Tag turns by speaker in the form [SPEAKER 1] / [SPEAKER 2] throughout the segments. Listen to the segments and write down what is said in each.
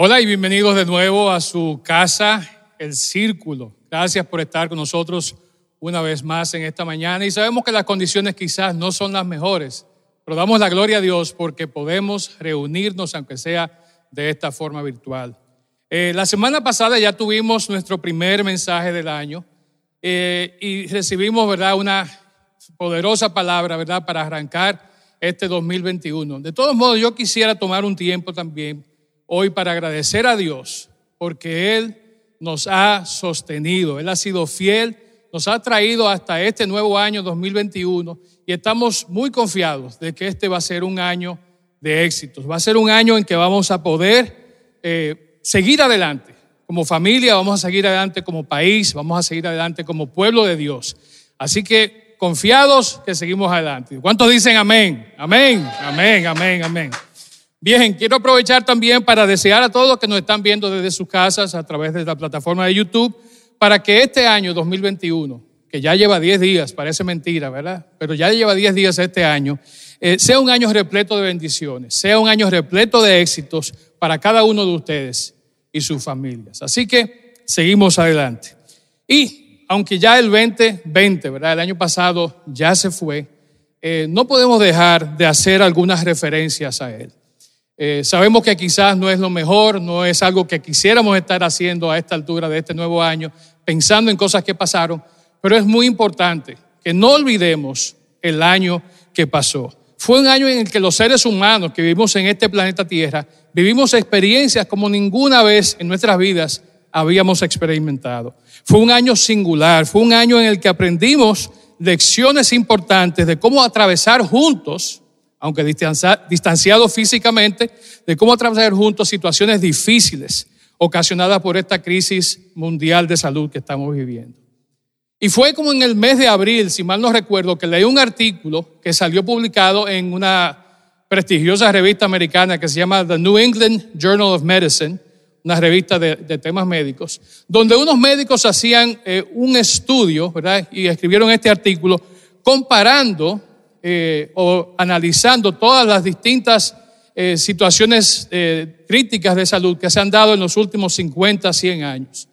[SPEAKER 1] Hola y bienvenidos de nuevo a su casa, El Círculo. Gracias por estar con nosotros una vez más en esta mañana y sabemos que las condiciones quizás no son las mejores, pero damos la gloria a Dios porque podemos reunirnos, aunque sea de esta forma virtual. Eh, la semana pasada ya tuvimos nuestro primer mensaje del año eh, y recibimos, ¿verdad?, una poderosa palabra, ¿verdad?, para arrancar este 2021. De todos modos, yo quisiera tomar un tiempo también hoy para agradecer a Dios porque Él nos ha sostenido, Él ha sido fiel, nos ha traído hasta este nuevo año 2021 y estamos muy confiados de que este va a ser un año de éxitos, va a ser un año en que vamos a poder eh, seguir adelante. Como familia vamos a seguir adelante como país, vamos a seguir adelante como pueblo de Dios. Así que confiados que seguimos adelante. ¿Cuántos dicen amén? Amén, amén, amén, amén. Bien, quiero aprovechar también para desear a todos que nos están viendo desde sus casas a través de la plataforma de YouTube, para que este año 2021, que ya lleva 10 días, parece mentira, ¿verdad? Pero ya lleva 10 días este año, eh, sea un año repleto de bendiciones, sea un año repleto de éxitos para cada uno de ustedes y sus familias. Así que seguimos adelante. Y aunque ya el 2020, ¿verdad? El año pasado ya se fue, eh, no podemos dejar de hacer algunas referencias a él. Eh, sabemos que quizás no es lo mejor, no es algo que quisiéramos estar haciendo a esta altura de este nuevo año, pensando en cosas que pasaron, pero es muy importante que no olvidemos el año que pasó. Fue un año en el que los seres humanos que vivimos en este planeta Tierra vivimos experiencias como ninguna vez en nuestras vidas habíamos experimentado. Fue un año singular, fue un año en el que aprendimos lecciones importantes de cómo atravesar juntos aunque distanciados físicamente, de cómo atravesar juntos situaciones difíciles ocasionadas por esta crisis mundial de salud que estamos viviendo. Y fue como en el mes de abril, si mal no recuerdo, que leí un artículo que salió publicado en una prestigiosa revista americana que se llama The New England Journal of Medicine, una revista de, temas médicos, donde unos médicos hacían eh, un estudio, ¿verdad? Y escribieron este artículo comparando eh, o analizando todas las distintas eh, situaciones eh, críticas de salud que se han dado en los últimos 50, 100 años.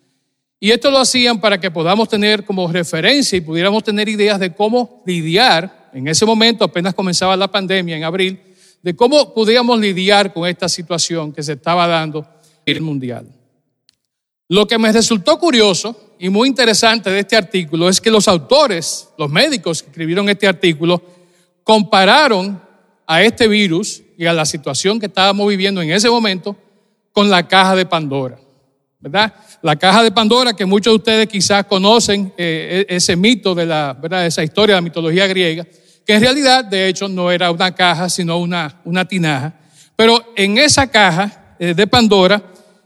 [SPEAKER 1] Y esto lo hacían para que podamos tener como referencia y pudiéramos tener ideas de cómo lidiar, en ese momento apenas comenzaba la pandemia en abril, de cómo podíamos lidiar con esta situación que se estaba dando a nivel mundial. Lo que me resultó curioso y muy interesante de este artículo es que los autores, los médicos que escribieron este artículo, compararon a este virus y a la situación que estábamos viviendo en ese momento con la caja de Pandora, ¿verdad? La caja de Pandora, que muchos de ustedes quizás conocen eh, e-, ese mito de la, ¿verdad? Esa historia de la mitología griega, que en realidad, de hecho, no era una caja, sino una, una tinaja. Pero en esa caja eh, de Pandora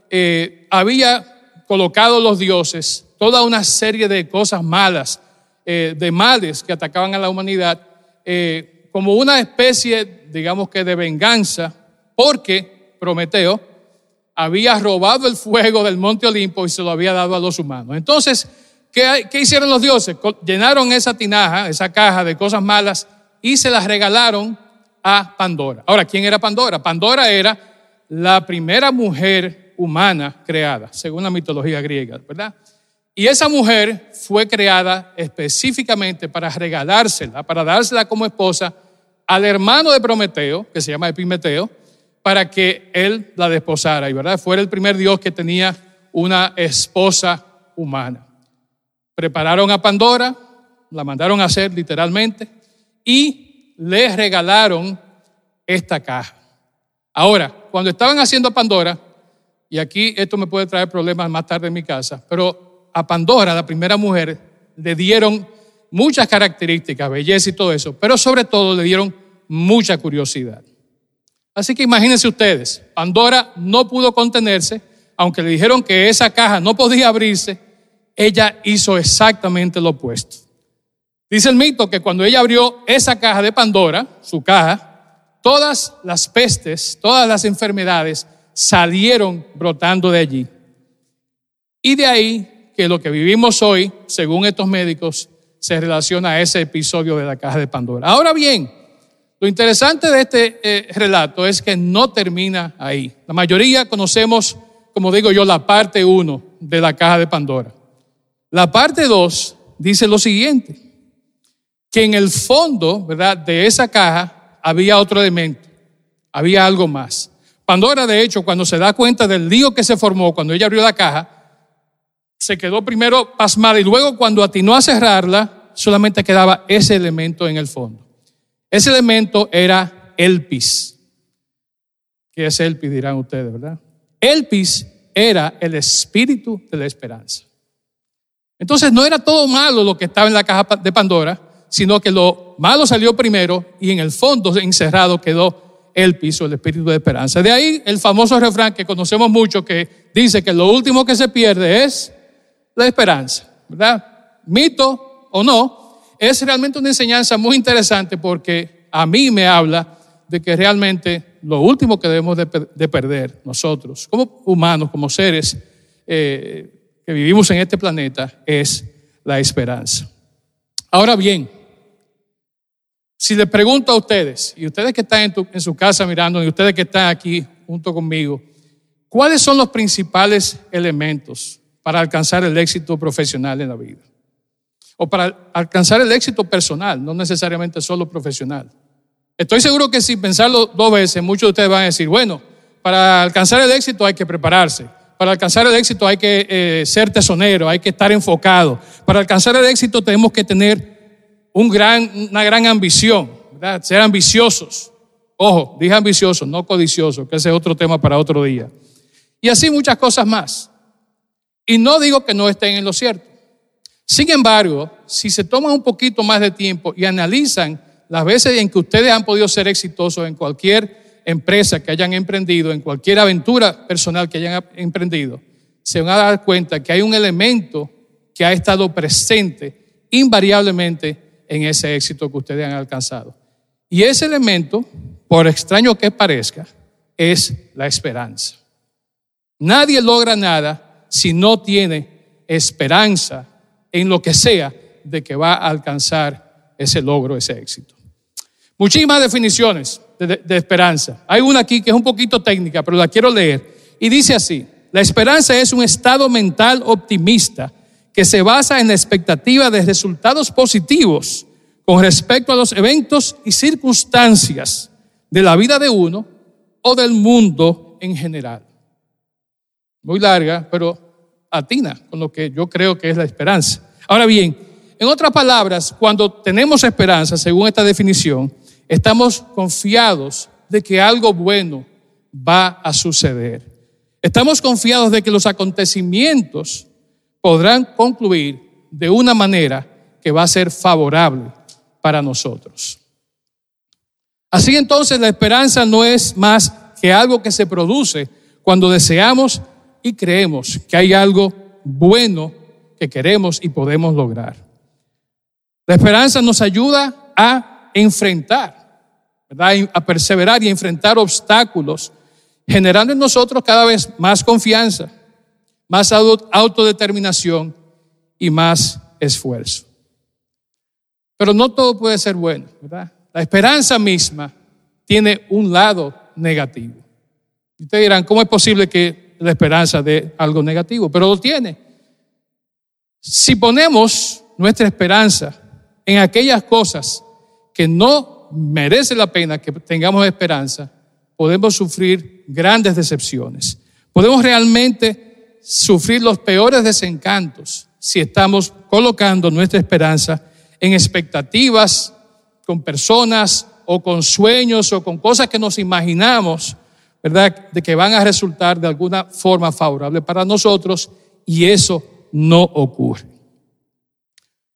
[SPEAKER 1] eh, había colocado los dioses toda una serie de cosas malas, de males que atacaban a la humanidad como una especie, digamos que de venganza, porque Prometeo había robado el fuego del monte Olimpo y se lo había dado a los humanos. Entonces, ¿qué, hicieron los dioses? Llenaron esa tinaja, esa caja de cosas malas y se las regalaron a Pandora. Ahora, ¿quién era Pandora? Pandora era la primera mujer humana creada, según la mitología griega, ¿verdad? Y esa mujer fue creada específicamente para regalársela, para dársela como esposa al hermano de Prometeo, que se llama Epimeteo, para que él la desposara y verdad fuera el primer dios que tenía una esposa humana. Prepararon a Pandora, la mandaron a hacer literalmente y le regalaron esta caja. Ahora, cuando estaban haciendo Pandora, y aquí esto me puede traer problemas más tarde en mi casa, pero a Pandora, la primera mujer, le dieron muchas características, belleza y todo eso, pero sobre todo le dieron mucha curiosidad. Así que imagínense ustedes, Pandora no pudo contenerse, aunque le dijeron que esa caja no podía abrirse, ella hizo exactamente lo opuesto. Dice el mito que cuando ella abrió esa caja de Pandora, su caja, todas las pestes, todas las enfermedades salieron brotando de allí. Y de ahí que lo que vivimos hoy, según estos médicos, se relaciona a ese episodio de la caja de Pandora. Ahora bien, lo interesante de este eh, relato es que no termina ahí. La mayoría conocemos como digo yo, la parte 1 de la caja de Pandora. La parte 2 dice lo siguiente, que en el fondo, ¿verdad?, de esa caja había otro elemento, había algo más. Pandora, de hecho, cuando se da cuenta del lío que se formó cuando ella abrió la caja, se quedó primero pasmada y luego cuando atinó a cerrarla, solamente quedaba ese elemento en el fondo. Ese elemento era Elpis. ¿Qué es Elpis? Dirán ustedes, ¿verdad? Elpis era el espíritu de la esperanza. Entonces no era todo malo lo que estaba en la caja de Pandora, sino que lo malo salió primero y en el fondo encerrado quedó el piso, el espíritu de esperanza. De ahí el famoso refrán que conocemos mucho que dice que lo último que se pierde es la esperanza, ¿verdad? Mito o no, es realmente una enseñanza muy interesante porque a mí me habla de que realmente lo último que debemos de, perder nosotros, como humanos, como seres eh, que vivimos en este planeta, es la esperanza. Ahora bien, si le pregunto a ustedes, y ustedes que están en, en su casa mirando, y ustedes que están aquí junto conmigo, ¿cuáles son los principales elementos para alcanzar el éxito profesional en la vida? O para alcanzar el éxito personal, no necesariamente solo profesional. Estoy seguro que si pensarlo dos veces, muchos de ustedes van a decir, bueno, para alcanzar el éxito hay que prepararse. Para alcanzar el éxito hay que eh, ser tesonero, hay que estar enfocado. Para alcanzar el éxito tenemos que tener un gran, una gran ambición, ¿verdad? ser ambiciosos. Ojo, dije ambiciosos, no codiciosos, que ese es otro tema para otro día. Y así muchas cosas más. Y no digo que no estén en lo cierto. Sin embargo, si se toman un poquito más de tiempo y analizan las veces en que ustedes han podido ser exitosos en cualquier empresa que hayan emprendido, en cualquier aventura personal que hayan emprendido, se van a dar cuenta que hay un elemento que ha estado presente invariablemente en ese éxito que ustedes han alcanzado. Y ese elemento, por extraño que parezca, es la esperanza. Nadie logra nada si no tiene esperanza en lo que sea de que va a alcanzar ese logro, ese éxito. Muchísimas definiciones de, esperanza. Hay una aquí que es un poquito técnica, pero la quiero leer. Y dice así, la esperanza es un estado mental optimista que se basa en la expectativa de resultados positivos con respecto a los eventos y circunstancias de la vida de uno o del mundo en general. Muy larga, pero atina con lo que yo creo que es la esperanza. Ahora bien, en otras palabras, cuando tenemos esperanza, según esta definición, estamos confiados de que algo bueno va a suceder. Estamos confiados de que los acontecimientos podrán concluir de una manera que va a ser favorable para nosotros. Así entonces la esperanza no es más que algo que se produce cuando deseamos y creemos que hay algo bueno que queremos y podemos lograr. La esperanza nos ayuda a enfrentar, a perseverar y a enfrentar obstáculos, generando en nosotros cada vez más confianza, más autodeterminación y más esfuerzo. Pero no todo puede ser bueno, ¿verdad? La esperanza misma tiene un lado negativo. Ustedes dirán, ¿cómo es posible que la esperanza dé algo negativo? Pero lo tiene. Si ponemos nuestra esperanza en aquellas cosas que no merece la pena que tengamos esperanza, podemos sufrir grandes decepciones. Podemos realmente sufrir los peores desencantos si estamos colocando nuestra esperanza en expectativas con personas o con sueños o con cosas que nos imaginamos, ¿verdad? De que van a resultar de alguna forma favorable para nosotros y eso no ocurre.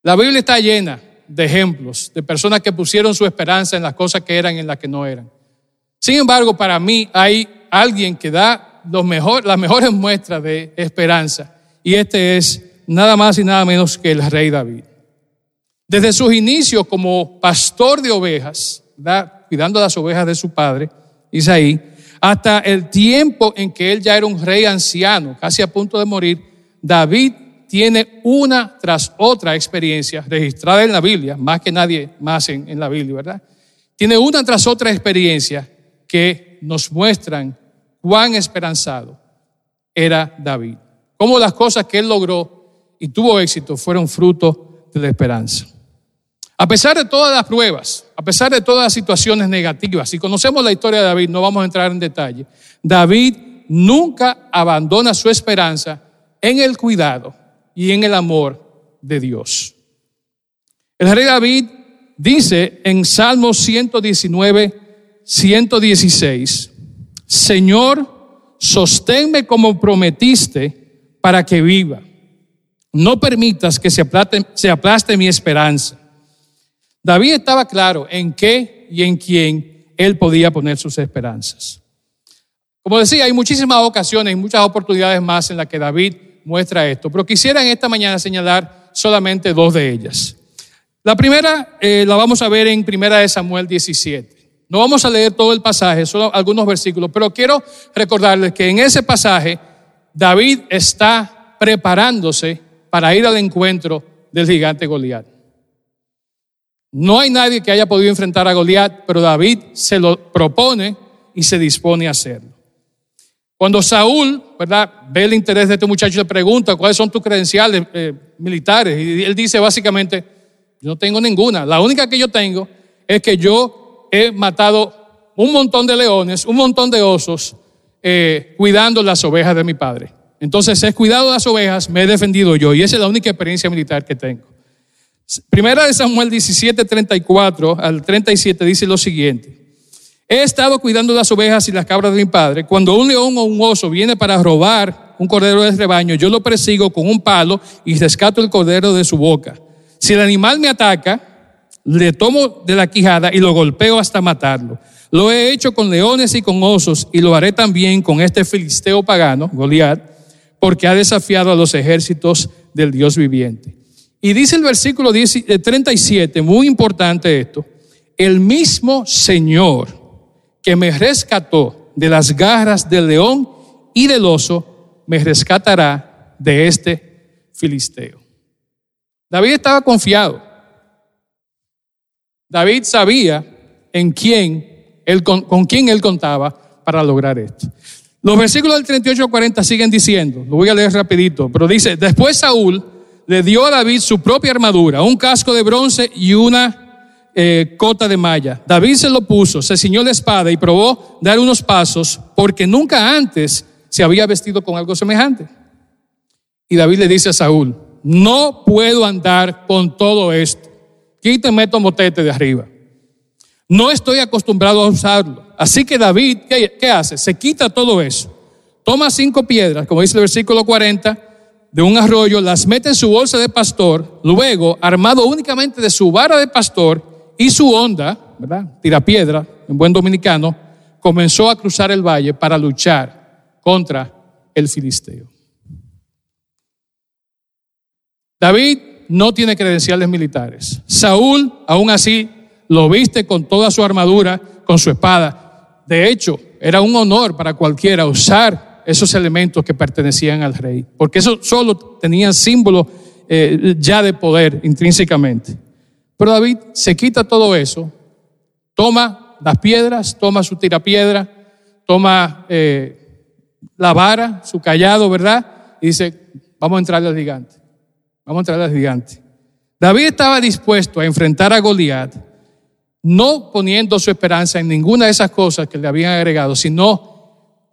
[SPEAKER 1] La Biblia está llena de ejemplos de personas que pusieron su esperanza en las cosas que eran y en las que no eran. Sin embargo, para mí hay alguien que da las mejores muestras de esperanza. Y este es nada más y nada menos que el rey David. Desde sus inicios como pastor de ovejas, cuidando las ovejas de su padre, Isaí, hasta el tiempo en que él ya era un rey anciano, casi a punto de morir, David tiene una tras otra experiencia registrada en la Biblia, más que nadie más en, en la Biblia, ¿verdad? Tiene una tras otra experiencia que nos muestran cuán esperanzado era David. Cómo las cosas que él logró y tuvo éxito fueron fruto de la esperanza. A pesar de todas las pruebas, a pesar de todas las situaciones negativas, si conocemos la historia de David, no vamos a entrar en detalle, David nunca abandona su esperanza en el cuidado y en el amor de Dios. El rey David dice en Salmo 119, 116, Señor, sosténme como prometiste para que viva. No permitas que se se aplaste mi esperanza. David estaba claro en qué y en quién él podía poner sus esperanzas. Como decía, hay muchísimas ocasiones y muchas oportunidades más en las que David muestra esto, pero quisiera en esta mañana señalar solamente dos de ellas. La primera eh, la vamos a ver en Primera de Samuel 17. No vamos a leer todo el pasaje, solo algunos versículos, pero quiero recordarles que en ese pasaje David está preparándose para ir al encuentro del gigante Goliat. No hay nadie que haya podido enfrentar a Goliat, pero David se lo propone y se dispone a hacerlo. Cuando Saúl, ¿verdad?, ve el interés de este muchacho y le pregunta cuáles son tus credenciales eh, militares, y él dice básicamente, yo no tengo ninguna, la única que yo tengo es que yo he matado un montón de leones, un montón de osos, eh, cuidando las ovejas de mi padre. Entonces he cuidado las ovejas, me he defendido yo, y esa es la única experiencia militar que tengo. Primera de Samuel 17, 34 al 37 dice lo siguiente. He estado cuidando las ovejas y las cabras de mi padre. Cuando un león o un oso viene para robar un cordero del rebaño, yo lo persigo con un palo y rescato el cordero de su boca. Si el animal me ataca, le tomo de la quijada y lo golpeo hasta matarlo. Lo he hecho con leones y con osos y lo haré también con este filisteo pagano, Goliat, porque ha desafiado a los ejércitos del Dios viviente. Y dice el versículo 37, eh, muy importante esto, el mismo Señor que me rescató de las garras del león y del oso, me rescatará de este filisteo. David estaba confiado. David sabía en quién, con, con quién él contaba para lograr esto. Los versículos del 38 al 40 siguen diciendo, lo voy a leer rapidito, pero dice, después Saúl le dio a David su propia armadura, un casco de bronce y una eh, cota de malla. David se lo puso, se ciñó la espada y probó dar unos pasos porque nunca antes se había vestido con algo semejante. Y David le dice a Saúl, no puedo andar con todo esto. Quíteme estos motete de arriba. No estoy acostumbrado a usarlo. Así que David, ¿qué, ¿qué, hace? Se quita todo eso. Toma cinco piedras, como dice el versículo 40, de un arroyo, las mete en su bolsa de pastor, luego, armado únicamente de su vara de pastor y su onda, ¿verdad? Tira piedra, en buen dominicano, comenzó a cruzar el valle para luchar contra el filisteo. David no tiene credenciales militares. Saúl, aún así, lo viste con toda su armadura, con su espada. De hecho, era un honor para cualquiera usar esos elementos que pertenecían al rey, porque eso solo tenían símbolo eh, ya de poder intrínsecamente. Pero David se quita todo eso, toma las piedras, toma su tirapiedra, toma eh, la vara, su callado, ¿verdad? Y dice, vamos a entrarle al gigante, vamos a entrarle al gigante. David estaba dispuesto a enfrentar a Goliat, no poniendo su esperanza en ninguna de esas cosas que le habían agregado, sino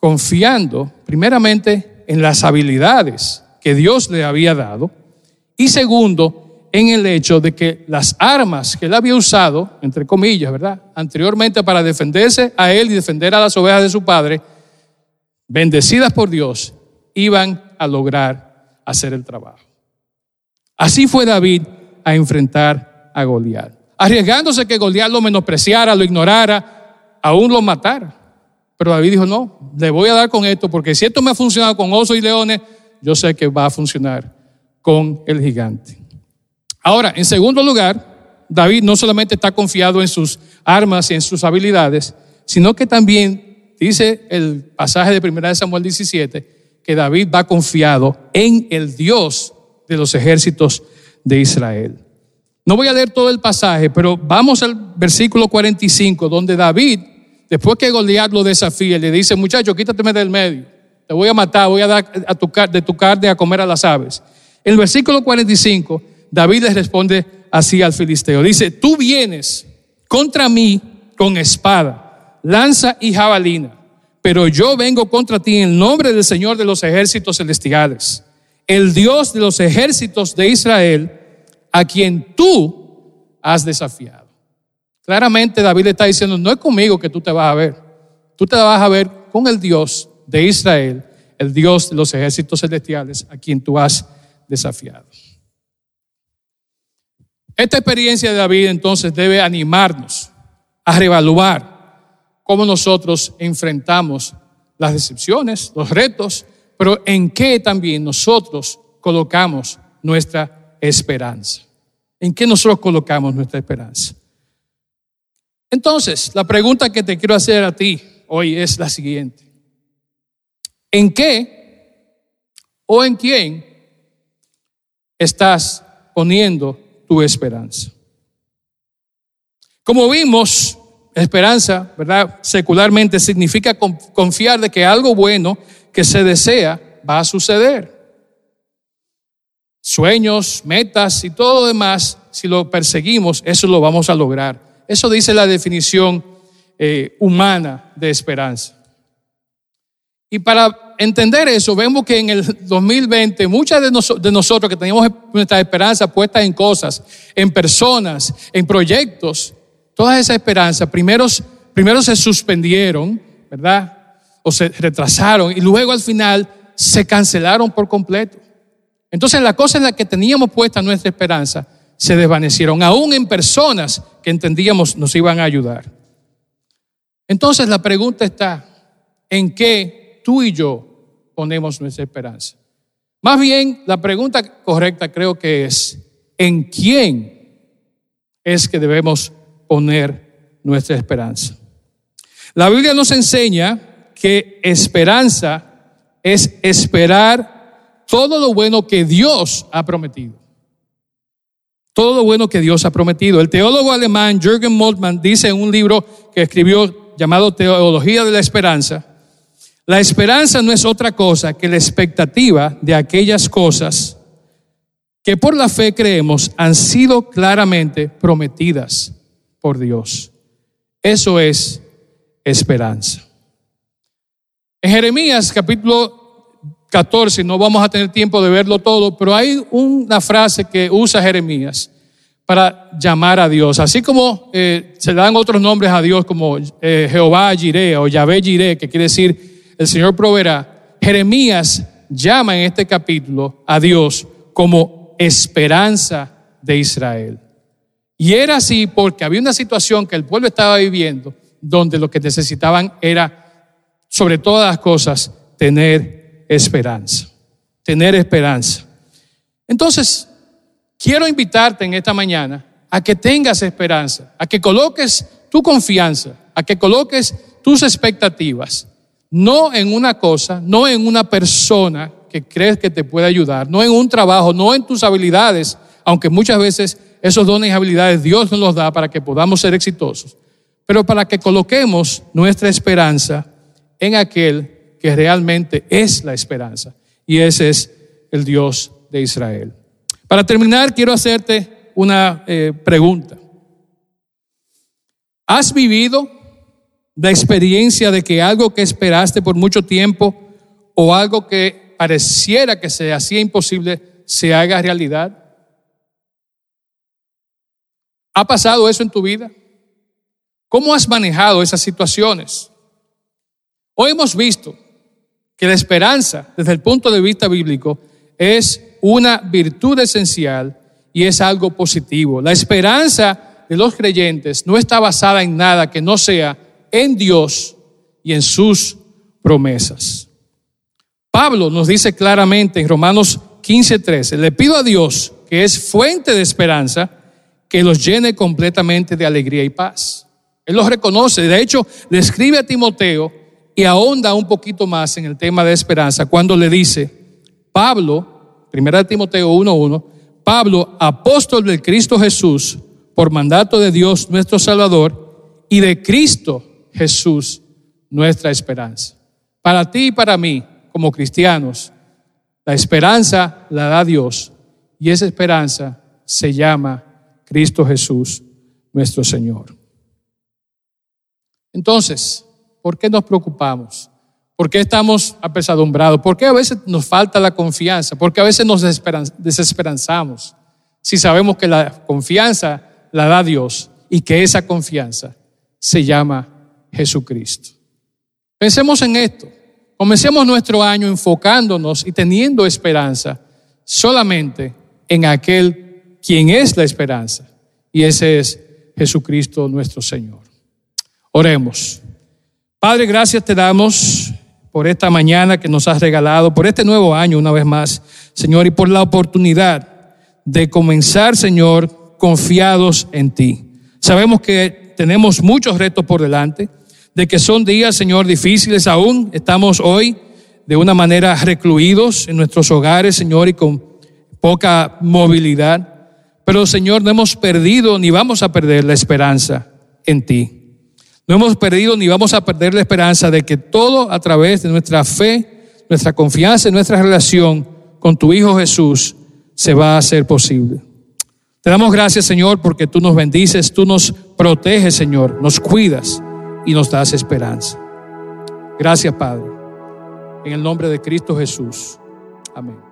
[SPEAKER 1] confiando primeramente en las habilidades que Dios le había dado y segundo en el hecho de que las armas que él había usado, entre comillas, ¿verdad? Anteriormente para defenderse a él y defender a las ovejas de su padre, bendecidas por Dios, iban a lograr hacer el trabajo. Así fue David a enfrentar a Goliat, arriesgándose que Goliat lo menospreciara, lo ignorara, aún lo matara. Pero David dijo, no, le voy a dar con esto, porque si esto me ha funcionado con osos y leones, yo sé que va a funcionar con el gigante. Ahora, en segundo lugar, David no solamente está confiado en sus armas y en sus habilidades, sino que también dice el pasaje de 1 Samuel 17, que David va confiado en el Dios de los ejércitos de Israel. No voy a leer todo el pasaje, pero vamos al versículo 45, donde David Después que Goliat lo desafía, le dice, muchacho, quítateme del medio. te voy a matar, voy a dar a tu, de tu carne a comer a las aves. En el versículo 45, David le responde así al filisteo. Dice, tú vienes contra mí con espada, lanza y jabalina, pero yo vengo contra ti en el nombre del Señor de los ejércitos celestiales, el Dios de los ejércitos de Israel, a quien tú has desafiado. Claramente David le está diciendo, no es conmigo que tú te vas a ver, tú te vas a ver con el Dios de Israel, el Dios de los ejércitos celestiales, a quien tú has desafiado. Esta experiencia de David entonces debe animarnos a reevaluar cómo nosotros enfrentamos las decepciones, los retos, pero en qué también nosotros colocamos nuestra esperanza. ¿En qué nosotros colocamos nuestra esperanza? Entonces, la pregunta que te quiero hacer a ti hoy es la siguiente. ¿En qué o en quién estás poniendo tu esperanza? Como vimos, esperanza, ¿verdad? Secularmente significa confiar de que algo bueno que se desea va a suceder. Sueños, metas y todo lo demás, si lo perseguimos, eso lo vamos a lograr. Eso dice la definición eh, humana de esperanza. Y para entender eso, vemos que en el 2020 muchas de, nosotros que teníamos nuestra esperanza puesta en cosas, en personas, en proyectos, todas esas esperanzas primero, primero se suspendieron, ¿verdad? O se retrasaron y luego al final se cancelaron por completo. Entonces las cosas en las que teníamos puesta nuestra esperanza se desvanecieron, aún en personas que entendíamos nos iban a ayudar. Entonces la pregunta está, ¿en qué tú y yo ponemos nuestra esperanza. Más bien, la pregunta correcta creo que es, ¿en quién es que debemos poner nuestra esperanza? La Biblia nos enseña que esperanza es esperar todo lo bueno que Dios ha prometido. Todo lo bueno que Dios ha prometido. El teólogo alemán Jürgen Moltmann dice en un libro que escribió llamado Teología de la Esperanza, la esperanza no es otra cosa que la expectativa de aquellas cosas que por la fe creemos han sido claramente prometidas por Dios. Eso es esperanza. En Jeremías capítulo 14, no vamos a tener tiempo de verlo todo, pero hay una frase que usa Jeremías para llamar a Dios. Así como eh, se dan otros nombres a Dios como eh, Jehová Jireh o Yahvé Jireh, que quiere decir el Señor proveerá. Jeremías llama en este capítulo a Dios como esperanza de Israel. Y era así porque había una situación que el pueblo estaba viviendo donde lo que necesitaban era, sobre todas las cosas, tener esperanza. Tener esperanza. Entonces, quiero invitarte en esta mañana a que tengas esperanza, a que coloques tu confianza, a que coloques tus expectativas no en una cosa, no en una persona que crees que te puede ayudar, no en un trabajo, no en tus habilidades, aunque muchas veces esos dones y habilidades Dios nos los da para que podamos ser exitosos, pero para que coloquemos nuestra esperanza en aquel que realmente es la esperanza, y ese es el Dios de Israel. Para terminar, quiero hacerte una eh, pregunta. ¿Has vivido la experiencia de que algo que esperaste por mucho tiempo o algo que pareciera que se hacía imposible se haga realidad? ¿Ha pasado eso en tu vida? ¿Cómo has manejado esas situaciones? Hoy hemos visto que la esperanza, desde el punto de vista bíblico, es una virtud esencial y es algo positivo. La esperanza de los creyentes no está basada en nada que no sea en Dios y en sus promesas. Pablo nos dice claramente en Romanos 15:13, le pido a Dios, que es fuente de esperanza, que los llene completamente de alegría y paz. Él los reconoce, de hecho, le escribe a Timoteo y ahonda un poquito más en el tema de esperanza cuando le dice, Pablo, primera de Timoteo 1:1, Pablo, apóstol del Cristo Jesús, por mandato de Dios nuestro Salvador y de Cristo Jesús nuestra esperanza. Para ti y para mí, como cristianos, la esperanza la da Dios y esa esperanza se llama Cristo Jesús, nuestro Señor. Entonces, ¿por qué nos preocupamos? ¿Por qué estamos apesadumbrados? ¿Por qué a veces nos falta la confianza? ¿Por qué a veces nos desesperanzamos? Si sabemos que la confianza la da Dios y que esa confianza se llama Jesucristo. Pensemos en esto. Comencemos nuestro año enfocándonos y teniendo esperanza solamente en aquel quien es la esperanza. Y ese es Jesucristo nuestro Señor. Oremos. Padre, gracias te damos por esta mañana que nos has regalado, por este nuevo año una vez más, Señor, y por la oportunidad de comenzar, Señor, confiados en ti. Sabemos que tenemos muchos retos por delante, de que son días, Señor, difíciles aún. Estamos hoy de una manera recluidos en nuestros hogares, Señor, y con poca movilidad. Pero, Señor, no hemos perdido ni vamos a perder la esperanza en ti. No hemos perdido ni vamos a perder la esperanza de que todo a través de nuestra fe, nuestra confianza y nuestra relación con tu Hijo Jesús se va a hacer posible. Te damos gracias, Señor, porque tú nos bendices, tú nos proteges, Señor, nos cuidas y nos das esperanza. Gracias, Padre. En el nombre de Cristo Jesús. Amén.